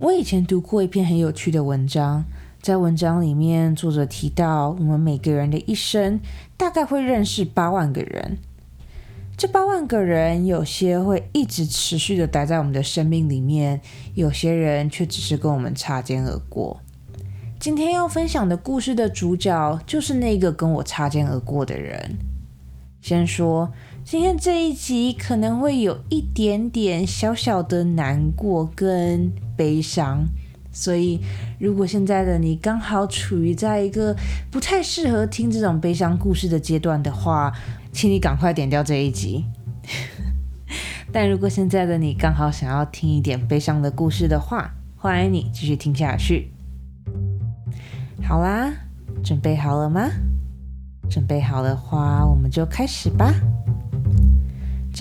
我以前读过一篇很有趣的文章，在文章里面，作者提到，我们每个人的一生大概会认识八万个人。这八万个人，有些会一直持续的待在我们的生命里面，有些人却只是跟我们擦肩而过。今天要分享的故事的主角，就是那个跟我擦肩而过的人。先说。今天这一集可能会有一点点小小的难过跟悲伤，所以如果现在的你刚好处于在一个不太适合听这种悲伤故事的阶段的话，请你赶快点掉这一集。但如果现在的你刚好想要听一点悲伤的故事的话，欢迎你继续听下去。好啦，准备好了吗？准备好的话，我们就开始吧。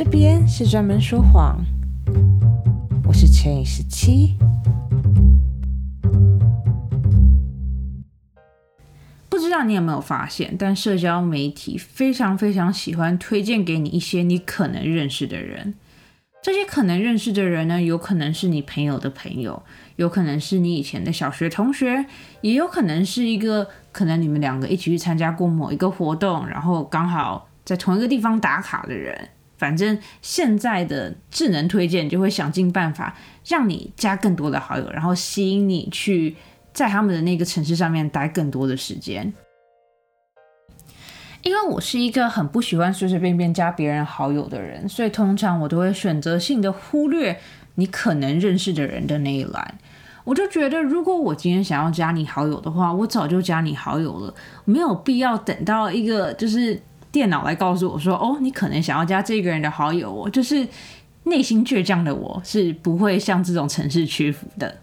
这边是专门说谎，我是乘以十七。不知道你有没有发现，但社交媒体非常非常喜欢推荐给你一些你可能认识的人。这些可能认识的人呢，有可能是你朋友的朋友，有可能是你以前的小学同学，也有可能是一个可能你们两个一起去参加过某一个活动，然后刚好在同一个地方打卡的人。反正现在的智能推荐就会想尽办法让你加更多的好友，然后吸引你去在他们的那个城市上面待更多的时间。因为我是一个很不喜欢随随便便加别人好友的人，所以通常我都会选择性的忽略你可能认识的人的那一栏。我就觉得，如果我今天想要加你好友的话，我早就加你好友了，没有必要等到一个就是。电脑来告诉我说：“哦，你可能想要加这个人的好友哦。”就是内心倔强的我是不会向这种城市屈服的。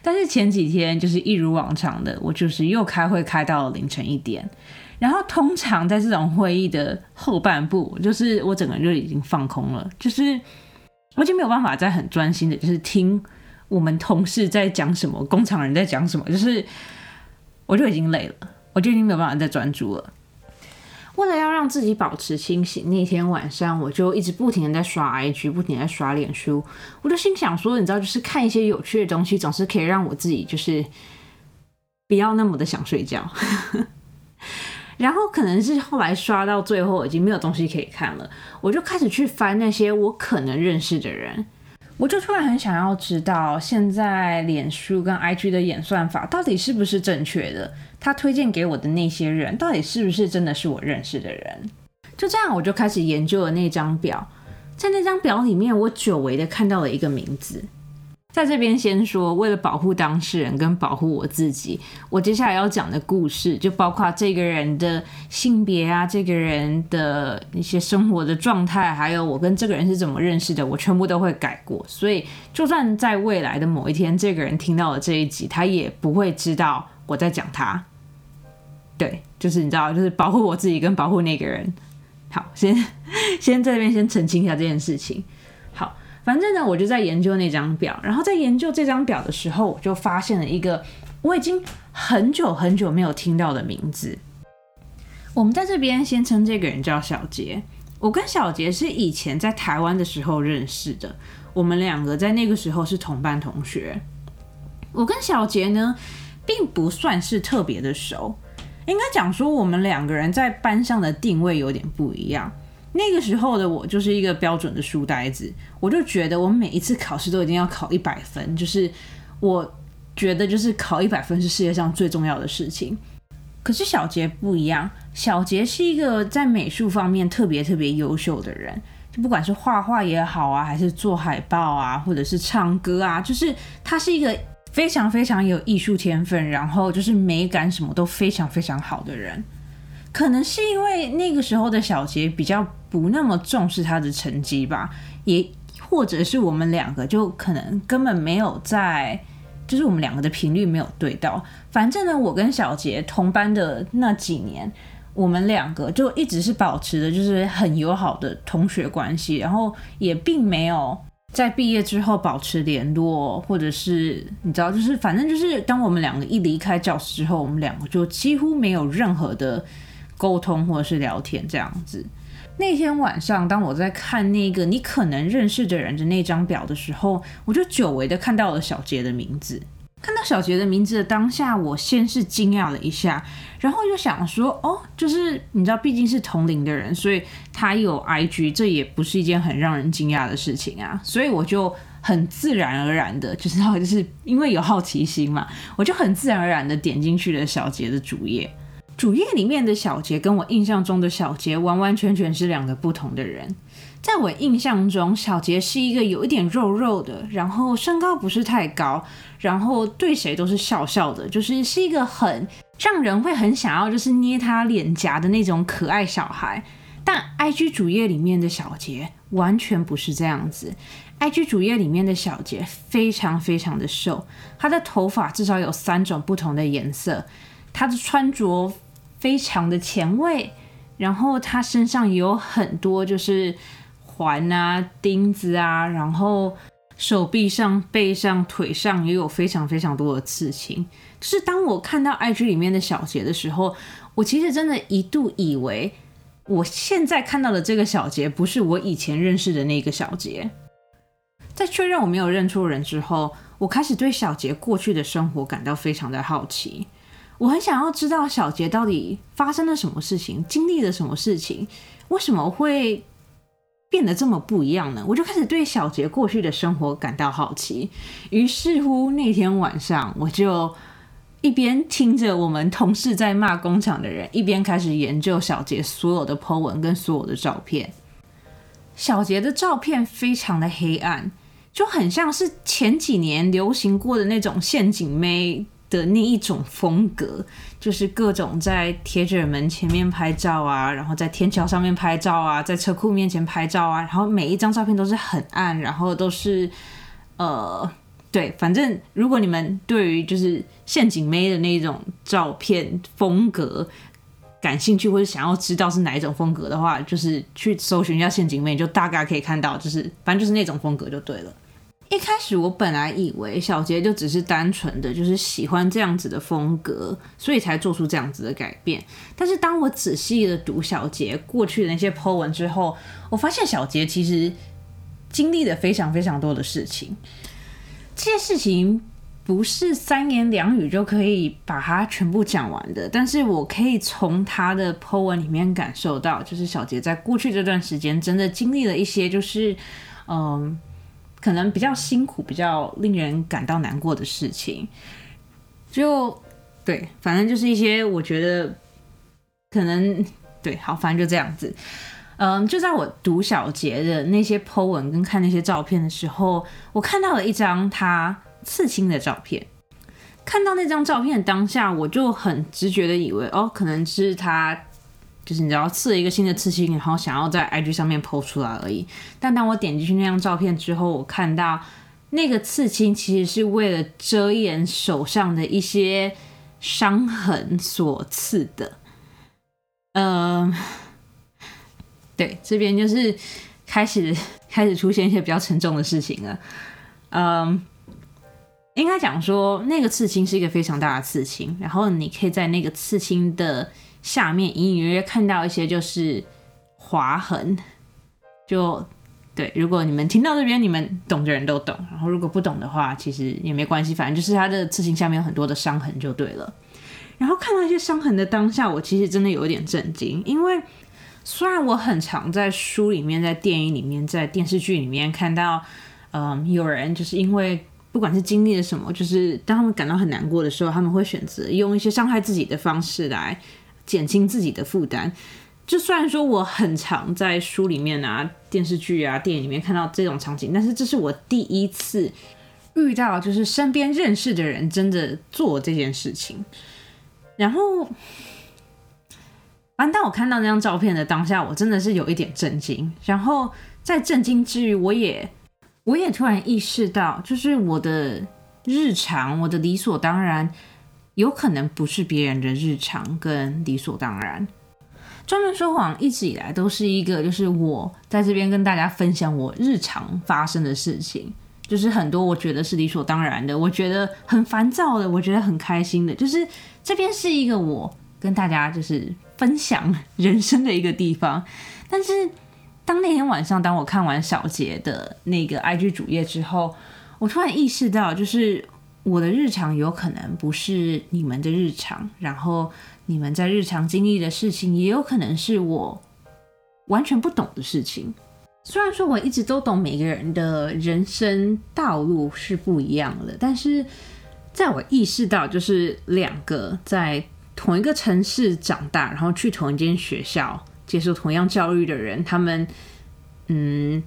但是前几天就是一如往常的，我就是又开会开到了凌晨一点。然后通常在这种会议的后半部，就是我整个人就已经放空了，就是我已经没有办法再很专心的，就是听我们同事在讲什么，工厂人在讲什么，就是我就已经累了，我就已经没有办法再专注了。为了要让自己保持清醒，那天晚上我就一直不停的在刷 IG，不停在刷脸书。我就心想说，你知道，就是看一些有趣的东西，总是可以让我自己就是不要那么的想睡觉。然后可能是后来刷到最后已经没有东西可以看了，我就开始去翻那些我可能认识的人。我就突然很想要知道，现在脸书跟 IG 的演算法到底是不是正确的？他推荐给我的那些人，到底是不是真的是我认识的人？就这样，我就开始研究了那张表。在那张表里面，我久违的看到了一个名字。在这边先说，为了保护当事人跟保护我自己，我接下来要讲的故事就包括这个人的性别啊，这个人的一些生活的状态，还有我跟这个人是怎么认识的，我全部都会改过。所以，就算在未来的某一天，这个人听到了这一集，他也不会知道我在讲他。对，就是你知道，就是保护我自己跟保护那个人。好，先 先在这边先澄清一下这件事情。好反正呢，我就在研究那张表，然后在研究这张表的时候，我就发现了一个我已经很久很久没有听到的名字。我们在这边先称这个人叫小杰。我跟小杰是以前在台湾的时候认识的，我们两个在那个时候是同班同学。我跟小杰呢，并不算是特别的熟，应该讲说我们两个人在班上的定位有点不一样。那个时候的我就是一个标准的书呆子，我就觉得我每一次考试都一定要考一百分，就是我觉得就是考一百分是世界上最重要的事情。可是小杰不一样，小杰是一个在美术方面特别特别优秀的人，就不管是画画也好啊，还是做海报啊，或者是唱歌啊，就是他是一个非常非常有艺术天分，然后就是美感什么都非常非常好的人。可能是因为那个时候的小杰比较不那么重视他的成绩吧，也或者是我们两个就可能根本没有在，就是我们两个的频率没有对到。反正呢，我跟小杰同班的那几年，我们两个就一直是保持的就是很友好的同学关系，然后也并没有在毕业之后保持联络，或者是你知道，就是反正就是当我们两个一离开教室之后，我们两个就几乎没有任何的。沟通或者是聊天这样子，那天晚上，当我在看那个你可能认识的人的那张表的时候，我就久违的看到了小杰的名字。看到小杰的名字的当下，我先是惊讶了一下，然后又想说，哦，就是你知道，毕竟是同龄的人，所以他有 IG，这也不是一件很让人惊讶的事情啊。所以我就很自然而然的，就是就是因为有好奇心嘛，我就很自然而然的点进去了小杰的主页。主页里面的小杰跟我印象中的小杰完完全全是两个不同的人。在我印象中，小杰是一个有一点肉肉的，然后身高不是太高，然后对谁都是笑笑的，就是是一个很让人会很想要就是捏他脸颊的那种可爱小孩。但 IG 主页里面的小杰完全不是这样子。IG 主页里面的小杰非常非常的瘦，他的头发至少有三种不同的颜色，他的穿着。非常的前卫，然后他身上也有很多就是环啊、钉子啊，然后手臂上、背上、腿上也有非常非常多的刺青。就是当我看到 IG 里面的小杰的时候，我其实真的一度以为我现在看到的这个小杰不是我以前认识的那个小杰。在确认我没有认错人之后，我开始对小杰过去的生活感到非常的好奇。我很想要知道小杰到底发生了什么事情，经历了什么事情，为什么会变得这么不一样呢？我就开始对小杰过去的生活感到好奇。于是乎，那天晚上我就一边听着我们同事在骂工厂的人，一边开始研究小杰所有的 po 文跟所有的照片。小杰的照片非常的黑暗，就很像是前几年流行过的那种陷阱妹。的那一种风格，就是各种在铁卷门前面拍照啊，然后在天桥上面拍照啊，在车库面前拍照啊，然后每一张照片都是很暗，然后都是呃，对，反正如果你们对于就是陷阱妹的那种照片风格感兴趣，或者想要知道是哪一种风格的话，就是去搜寻一下陷阱妹，就大概可以看到，就是反正就是那种风格就对了。一开始我本来以为小杰就只是单纯的就是喜欢这样子的风格，所以才做出这样子的改变。但是当我仔细的读小杰过去的那些 po 文之后，我发现小杰其实经历了非常非常多的事情。这些事情不是三言两语就可以把它全部讲完的，但是我可以从他的 po 文里面感受到，就是小杰在过去这段时间真的经历了一些，就是嗯。可能比较辛苦、比较令人感到难过的事情，就对，反正就是一些我觉得可能对，好，反正就这样子。嗯，就在我读小杰的那些 po 文跟看那些照片的时候，我看到了一张他刺青的照片。看到那张照片的当下，我就很直觉的以为，哦，可能是他。就是你知道刺了一个新的刺青，然后想要在 IG 上面 PO 出来而已。但当我点进去那张照片之后，我看到那个刺青其实是为了遮掩手上的一些伤痕所刺的。嗯，对，这边就是开始开始出现一些比较沉重的事情了。嗯，应该讲说那个刺青是一个非常大的刺青，然后你可以在那个刺青的。下面隐隐约约看到一些就是划痕，就对。如果你们听到这边，你们懂的人都懂。然后如果不懂的话，其实也没关系，反正就是他的刺青下面有很多的伤痕就对了。然后看到一些伤痕的当下，我其实真的有一点震惊，因为虽然我很常在书里面、在电影里面、在电视剧里面看到，嗯，有人就是因为不管是经历了什么，就是当他们感到很难过的时候，他们会选择用一些伤害自己的方式来。减轻自己的负担，就虽然说我很常在书里面啊、电视剧啊、电影里面看到这种场景，但是这是我第一次遇到，就是身边认识的人真的做这件事情。然后，反当我看到那张照片的当下，我真的是有一点震惊。然后在震惊之余，我也我也突然意识到，就是我的日常，我的理所当然。有可能不是别人的日常跟理所当然。专门说谎一直以来都是一个，就是我在这边跟大家分享我日常发生的事情，就是很多我觉得是理所当然的，我觉得很烦躁的，我觉得很开心的，就是这边是一个我跟大家就是分享人生的一个地方。但是当那天晚上，当我看完小杰的那个 IG 主页之后，我突然意识到，就是我的日常有可能不是你们的日常，然后你们在日常经历的事情，也有可能是我完全不懂的事情。虽然说我一直都懂每个人的人生道路是不一样的，但是在我意识到就是两个在同一个城市长大，然后去同一间学校接受同样教育的人，他们嗯，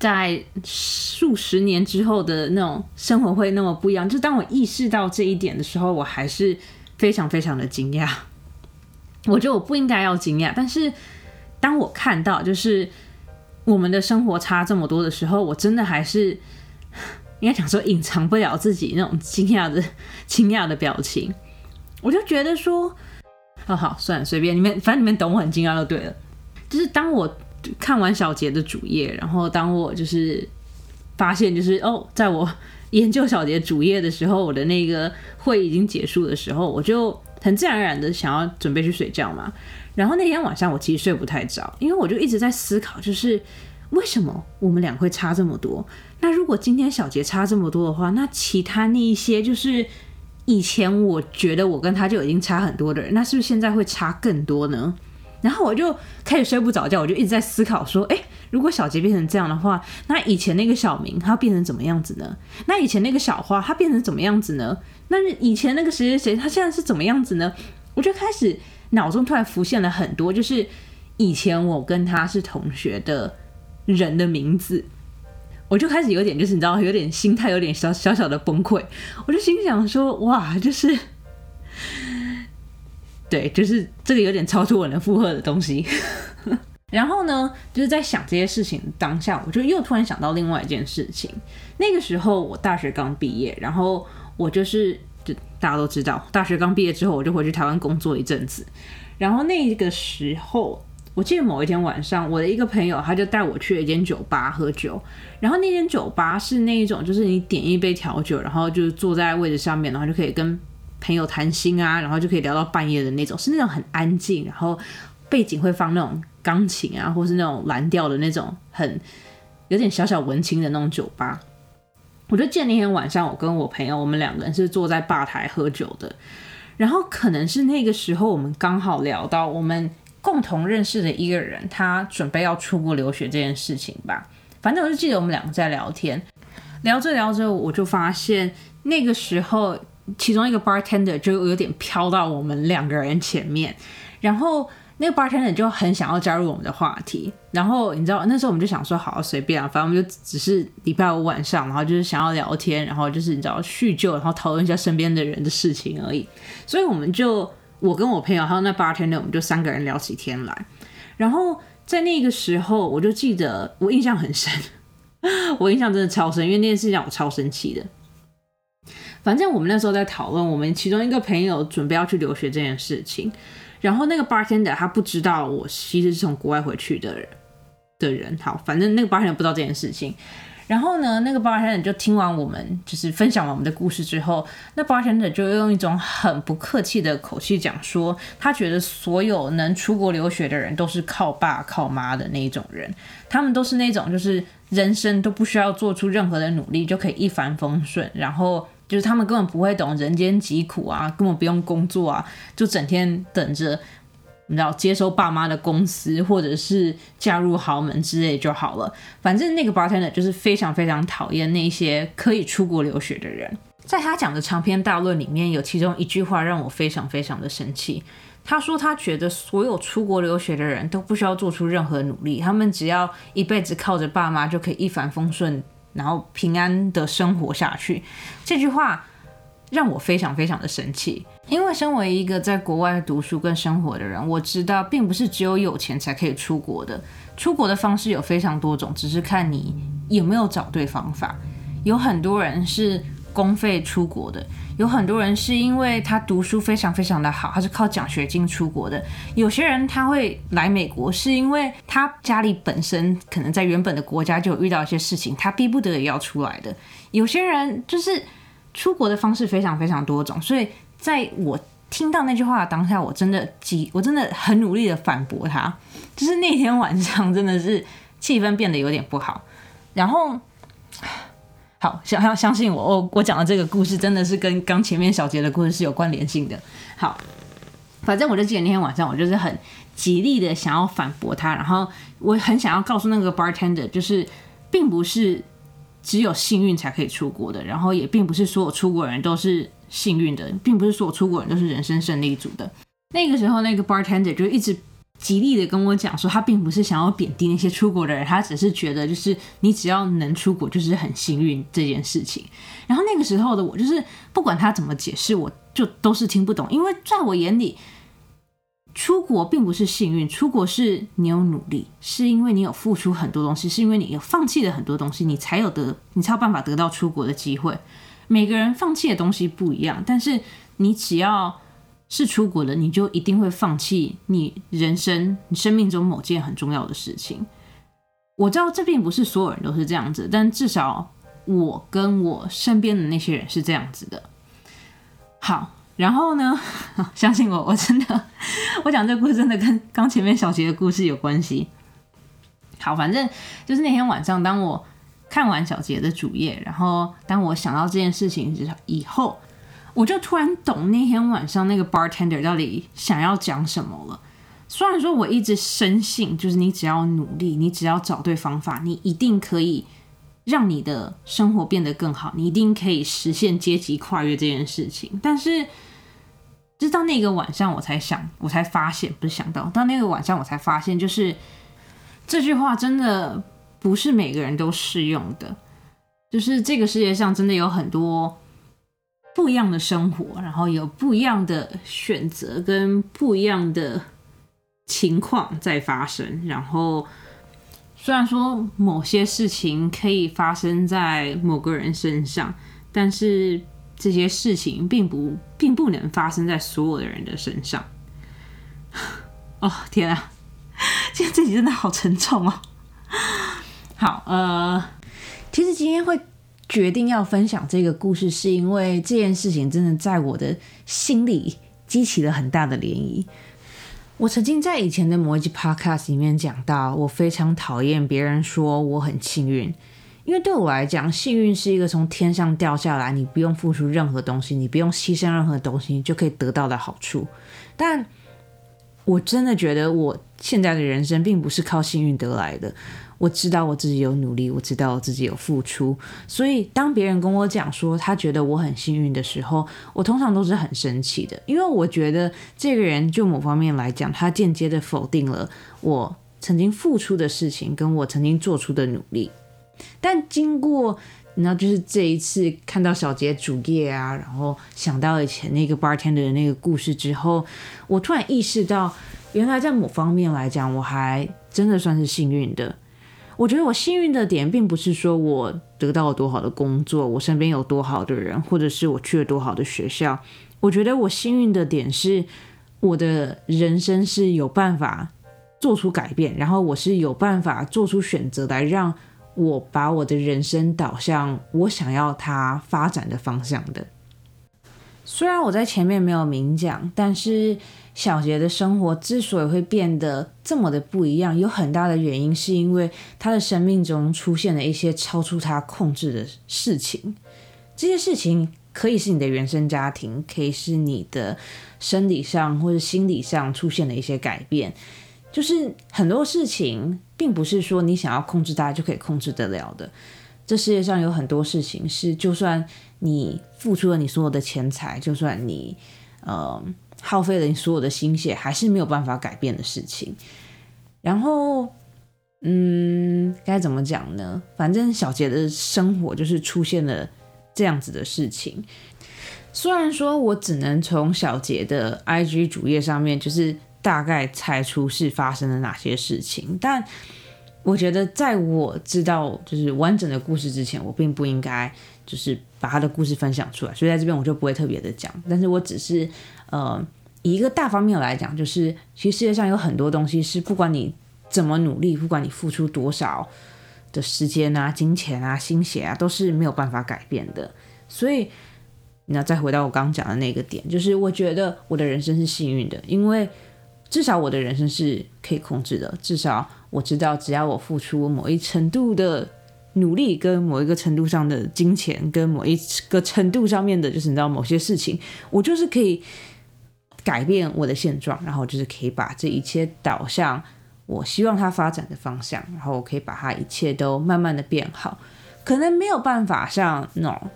在数十年之后的那种生活会那么不一样。就当我意识到这一点的时候，我还是非常非常的惊讶。我觉得我不应该要惊讶，但是当我看到就是。我们的生活差这么多的时候，我真的还是 应该讲说隐藏不了自己那种惊讶的 惊讶的表情。我就觉得说，哦好，算了，随便你们，反正你们懂我很惊讶就对了。就是当我看完小杰的主页，然后当我就是发现就是哦，在我研究小杰主页的时候，我的那个会已经结束的时候，我就很自然而然的想要准备去睡觉嘛。然后那天晚上我其实睡不太着，因为我就一直在思考，就是为什么我们俩会差这么多？那如果今天小杰差这么多的话，那其他那一些就是以前我觉得我跟他就已经差很多的人，那是不是现在会差更多呢？然后我就开始睡不着觉，我就一直在思考说，哎，如果小杰变成这样的话，那以前那个小明他变成怎么样子呢？那以前那个小花他变成怎么样子呢？那以前那个谁谁谁他现在是怎么样子呢？我就开始。脑中突然浮现了很多，就是以前我跟他是同学的人的名字，我就开始有点，就是你知道，有点心态有点小小小的崩溃。我就心想说，哇，就是，对，就是这个有点超出我能负荷的东西。然后呢，就是在想这些事情当下，我就又突然想到另外一件事情。那个时候我大学刚毕业，然后我就是。就大家都知道，大学刚毕业之后，我就回去台湾工作一阵子。然后那个时候，我记得某一天晚上，我的一个朋友他就带我去了一间酒吧喝酒。然后那间酒吧是那一种，就是你点一杯调酒，然后就坐在位置上面，然后就可以跟朋友谈心啊，然后就可以聊到半夜的那种，是那种很安静，然后背景会放那种钢琴啊，或是那种蓝调的那种，很有点小小文青的那种酒吧。我就记得那天晚上，我跟我朋友，我们两个人是坐在吧台喝酒的。然后可能是那个时候，我们刚好聊到我们共同认识的一个人，他准备要出国留学这件事情吧。反正我就记得我们两个在聊天，聊着聊着，我就发现那个时候，其中一个 bartender 就有点飘到我们两个人前面，然后。那个 bartender 就很想要加入我们的话题，然后你知道那时候我们就想说，好随便啊，反正我们就只是礼拜五晚上，然后就是想要聊天，然后就是你知道叙旧，然后讨论一下身边的人的事情而已。所以我们就我跟我朋友还有那 bartender，我们就三个人聊起天来。然后在那个时候，我就记得我印象很深，我印象真的超深，因为那件事让我超生气的。反正我们那时候在讨论我们其中一个朋友准备要去留学这件事情。然后那个 bartender 他不知道我其实是从国外回去的人的人，好，反正那个 bartender 不知道这件事情。然后呢，那个 bartender 就听完我们就是分享完我们的故事之后，那 bartender 就用一种很不客气的口气讲说，他觉得所有能出国留学的人都是靠爸靠妈的那一种人，他们都是那种就是人生都不需要做出任何的努力就可以一帆风顺，然后。就是他们根本不会懂人间疾苦啊，根本不用工作啊，就整天等着，你知道接收爸妈的公司，或者是嫁入豪门之类就好了。反正那个 bartender 就是非常非常讨厌那些可以出国留学的人。在他讲的长篇大论里面有其中一句话让我非常非常的生气。他说他觉得所有出国留学的人都不需要做出任何努力，他们只要一辈子靠着爸妈就可以一帆风顺。然后平安的生活下去，这句话让我非常非常的生气。因为身为一个在国外读书跟生活的人，我知道并不是只有有钱才可以出国的。出国的方式有非常多种，只是看你有没有找对方法。有很多人是。公费出国的有很多人是因为他读书非常非常的好，他是靠奖学金出国的。有些人他会来美国，是因为他家里本身可能在原本的国家就有遇到一些事情，他逼不得已要出来的。有些人就是出国的方式非常非常多种，所以在我听到那句话的当下，我真的极，我真的很努力的反驳他。就是那天晚上，真的是气氛变得有点不好。然后，好，想要相信我，我我讲的这个故事真的是跟刚前面小杰的故事是有关联性的。好，反正我就记得那天晚上，我就是很极力的想要反驳他，然后我很想要告诉那个 bartender，就是并不是只有幸运才可以出国的，然后也并不是所有出国人都是。幸运的，并不是所有出国人都是人生胜利组的。那个时候，那个 bartender 就一直极力的跟我讲说，他并不是想要贬低那些出国的人，他只是觉得就是你只要能出国就是很幸运这件事情。然后那个时候的我，就是不管他怎么解释，我就都是听不懂，因为在我眼里，出国并不是幸运，出国是你有努力，是因为你有付出很多东西，是因为你有放弃了很多东西，你才有得，你才有办法得到出国的机会。每个人放弃的东西不一样，但是你只要是出国的，你就一定会放弃你人生、你生命中某件很重要的事情。我知道这并不是所有人都是这样子，但至少我跟我身边的那些人是这样子的。好，然后呢，相信我，我真的，我讲这故事真的跟刚前面小杰的故事有关系。好，反正就是那天晚上，当我。看完小杰的主页，然后当我想到这件事情之以后，我就突然懂那天晚上那个 bartender 到底想要讲什么了。虽然说我一直深信，就是你只要努力，你只要找对方法，你一定可以让你的生活变得更好，你一定可以实现阶级跨越这件事情。但是，直到那个晚上，我才想，我才发现，不是想到，到那个晚上，我才发现，就是这句话真的。不是每个人都适用的，就是这个世界上真的有很多不一样的生活，然后有不一样的选择跟不一样的情况在发生。然后虽然说某些事情可以发生在某个人身上，但是这些事情并不并不能发生在所有的人的身上。哦天啊，今天这集真的好沉重哦。好，呃，其实今天会决定要分享这个故事，是因为这件事情真的在我的心里激起了很大的涟漪。我曾经在以前的某一集 podcast 里面讲到，我非常讨厌别人说我很幸运，因为对我来讲，幸运是一个从天上掉下来，你不用付出任何东西，你不用牺牲任何东西就可以得到的好处。但我真的觉得我现在的人生并不是靠幸运得来的。我知道我自己有努力，我知道我自己有付出，所以当别人跟我讲说他觉得我很幸运的时候，我通常都是很生气的，因为我觉得这个人就某方面来讲，他间接的否定了我曾经付出的事情，跟我曾经做出的努力。但经过你知道，就是这一次看到小杰主页啊，然后想到以前那个 bartender 的那个故事之后，我突然意识到，原来在某方面来讲，我还真的算是幸运的。我觉得我幸运的点，并不是说我得到了多好的工作，我身边有多好的人，或者是我去了多好的学校。我觉得我幸运的点是，我的人生是有办法做出改变，然后我是有办法做出选择来让我把我的人生导向我想要它发展的方向的。虽然我在前面没有明讲，但是。小杰的生活之所以会变得这么的不一样，有很大的原因是因为他的生命中出现了一些超出他控制的事情。这些事情可以是你的原生家庭，可以是你的生理上或者心理上出现了一些改变。就是很多事情并不是说你想要控制它就可以控制得了的。这世界上有很多事情是，就算你付出了你所有的钱财，就算你呃。耗费了你所有的心血，还是没有办法改变的事情。然后，嗯，该怎么讲呢？反正小杰的生活就是出现了这样子的事情。虽然说我只能从小杰的 IG 主页上面，就是大概猜出是发生了哪些事情，但我觉得在我知道就是完整的故事之前，我并不应该就是把他的故事分享出来。所以在这边我就不会特别的讲，但是我只是。呃，以一个大方面来讲，就是其实世界上有很多东西是不管你怎么努力，不管你付出多少的时间啊、金钱啊、心血啊，都是没有办法改变的。所以那再回到我刚刚讲的那个点，就是我觉得我的人生是幸运的，因为至少我的人生是可以控制的，至少我知道只要我付出某一程度的努力，跟某一个程度上的金钱，跟某一个程度上面的，就是你知道某些事情，我就是可以改变我的现状，然后就是可以把这一切导向我希望它发展的方向，然后我可以把它一切都慢慢的变好，可能没有办法像那种。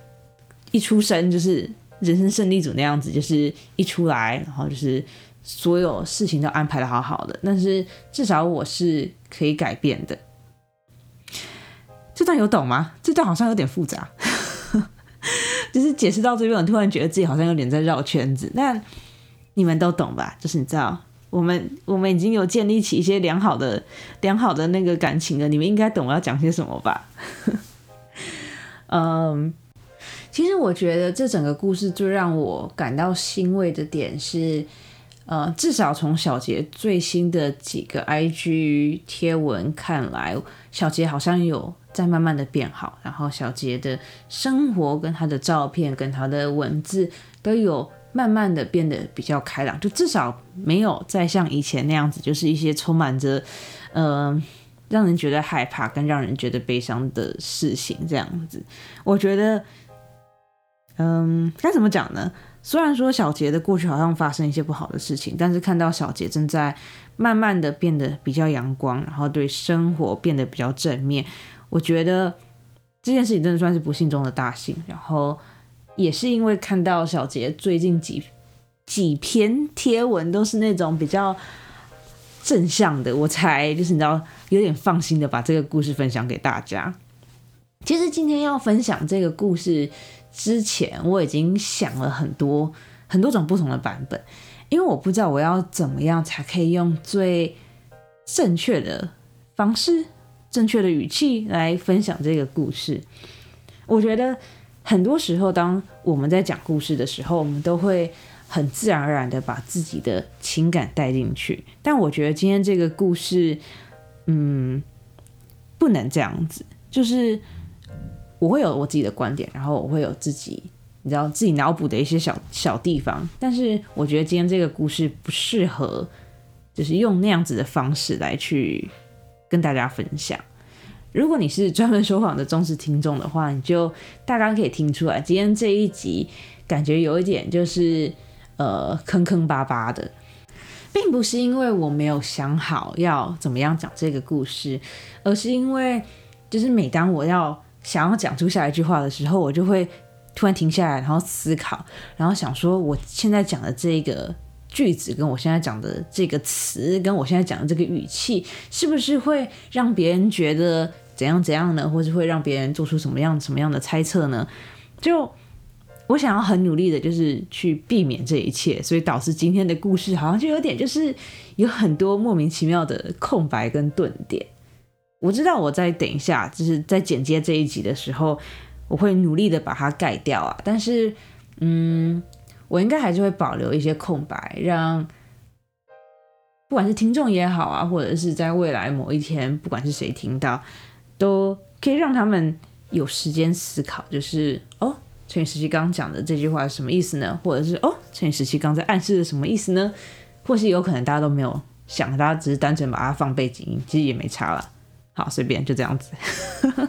一出生就是人生胜利组那样子，就是一出来，然后就是所有事情都安排的好好的。但是至少我是可以改变的。这段有懂吗？这段好像有点复杂，就是解释到这边，我突然觉得自己好像有点在绕圈子。那你们都懂吧？就是你知道，我们我们已经有建立起一些良好的良好的那个感情了，你们应该懂我要讲些什么吧？嗯。其实我觉得这整个故事最让我感到欣慰的点是，呃，至少从小杰最新的几个 IG 贴文看来，小杰好像有在慢慢的变好，然后小杰的生活跟他的照片跟他的文字都有慢慢的变得比较开朗，就至少没有再像以前那样子，就是一些充满着，呃，让人觉得害怕跟让人觉得悲伤的事情这样子，我觉得。嗯，该怎么讲呢？虽然说小杰的过去好像发生一些不好的事情，但是看到小杰正在慢慢的变得比较阳光，然后对生活变得比较正面，我觉得这件事情真的算是不幸中的大幸。然后也是因为看到小杰最近几几篇贴文都是那种比较正向的，我才就是你知道有点放心的把这个故事分享给大家。其实今天要分享这个故事。之前我已经想了很多很多种不同的版本，因为我不知道我要怎么样才可以用最正确的方式、正确的语气来分享这个故事。我觉得很多时候，当我们在讲故事的时候，我们都会很自然而然的把自己的情感带进去。但我觉得今天这个故事，嗯，不能这样子，就是。我会有我自己的观点，然后我会有自己，你知道自己脑补的一些小小地方。但是我觉得今天这个故事不适合，就是用那样子的方式来去跟大家分享。如果你是专门说谎的忠实听众的话，你就大概可以听出来，今天这一集感觉有一点就是呃坑坑巴巴的，并不是因为我没有想好要怎么样讲这个故事，而是因为就是每当我要。想要讲出下一句话的时候，我就会突然停下来，然后思考，然后想说，我现在讲的这个句子，跟我现在讲的这个词，跟我现在讲的这个语气，是不是会让别人觉得怎样怎样呢？或者会让别人做出什么样什么样的猜测呢？就我想要很努力的，就是去避免这一切，所以导致今天的故事好像就有点就是有很多莫名其妙的空白跟顿点。我知道我在等一下，就是在剪接这一集的时候，我会努力的把它盖掉啊。但是，嗯，我应该还是会保留一些空白，让不管是听众也好啊，或者是在未来某一天，不管是谁听到，都可以让他们有时间思考，就是哦，陈宇时期刚讲的这句话是什么意思呢？或者是哦，陈宇时期刚在暗示的什么意思呢？或是有可能大家都没有想，大家只是单纯把它放背景音，其实也没差了。好，随便就这样子。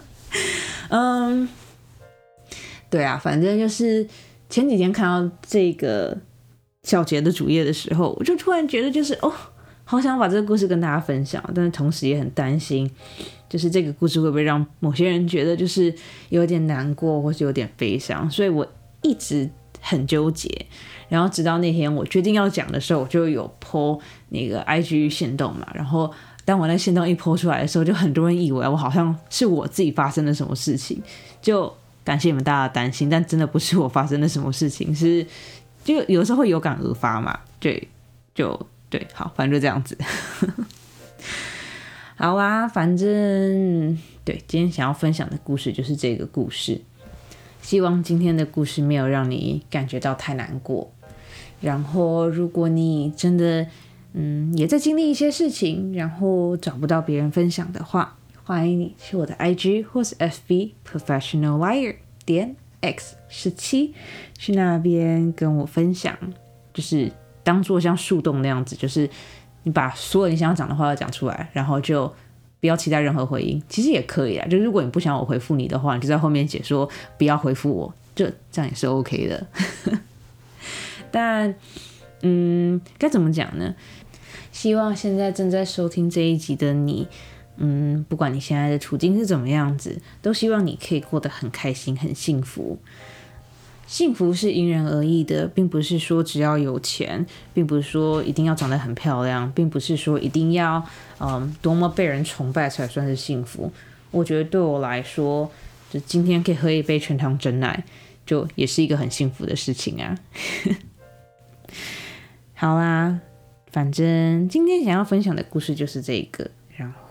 嗯，对啊，反正就是前几天看到这个小杰的主页的时候，我就突然觉得，就是哦，好想把这个故事跟大家分享，但是同时也很担心，就是这个故事会不会让某些人觉得就是有点难过，或是有点悲伤，所以我一直很纠结。然后直到那天我决定要讲的时候，我就有泼那个 IG 线动嘛，然后。当我那行动一泼出来的时候，就很多人以为我好像是我自己发生了什么事情，就感谢你们大家的担心，但真的不是我发生了什么事情，是就有时候会有感而发嘛，对，就对，好，反正就这样子。好啊，反正对，今天想要分享的故事就是这个故事，希望今天的故事没有让你感觉到太难过，然后如果你真的。嗯，也在经历一些事情，然后找不到别人分享的话，欢迎你去我的 IG 或是 FB Professional Wire 点 x 十七，去那边跟我分享，就是当做像树洞那样子，就是你把所有你想要讲的话都讲出来，然后就不要期待任何回应。其实也可以啊，就如果你不想我回复你的话，你就在后面解说不要回复我，就这样也是 OK 的。但，嗯，该怎么讲呢？希望现在正在收听这一集的你。嗯，不管你现在的处境是怎么样子，都希望你可以过得很开心、很幸福。幸福是因人而异的，并不是说只要有钱，并不是说一定要长得很漂亮，并不是说一定要嗯多么被人崇拜才算是幸福。我觉得对我来说，就今天可以喝一杯全糖真奶，就也是一个很幸福的事情啊。好啦，反正今天想要分享的故事就是这个。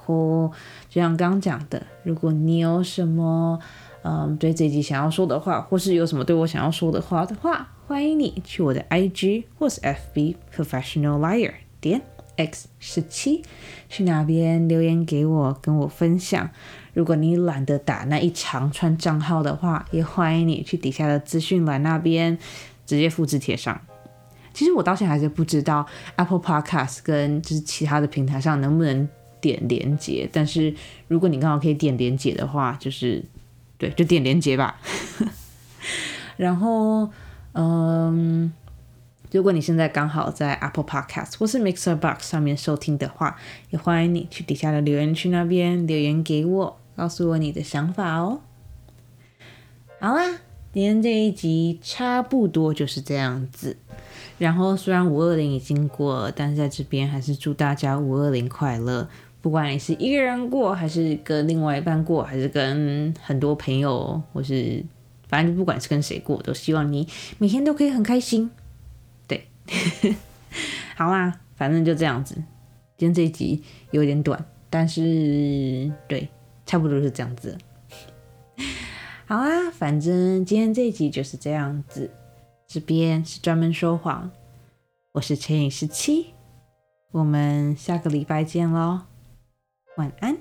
或就像刚刚讲的，如果你有什么嗯对这集想要说的话，或是有什么对我想要说的话的话，欢迎你去我的 IG 或是 FB Professional Liar 点 X 十七去那边留言给我，跟我分享。如果你懒得打那一长串账号的话，也欢迎你去底下的资讯栏那边直接复制贴上。其实我到现在还是不知道 Apple Podcast 跟就是其他的平台上能不能。点连接，但是如果你刚好可以点连接的话，就是对，就点连接吧。然后，嗯，如果你现在刚好在 Apple Podcast 或是 Mixer Box 上面收听的话，也欢迎你去底下的留言区那边留言给我，告诉我你的想法哦。好啦，今天这一集差不多就是这样子。然后，虽然五二零已经过了，但是在这边还是祝大家五二零快乐。不管你是一个人过，还是跟另外一半过，还是跟很多朋友，或是反正不管是跟谁过，都希望你每天都可以很开心。对，好啦，反正就这样子。今天这一集有点短，但是对，差不多是这样子。好啦，反正今天这一集就是这样子。这边是专门说谎，我是陈颖十七，我们下个礼拜见喽。晚安。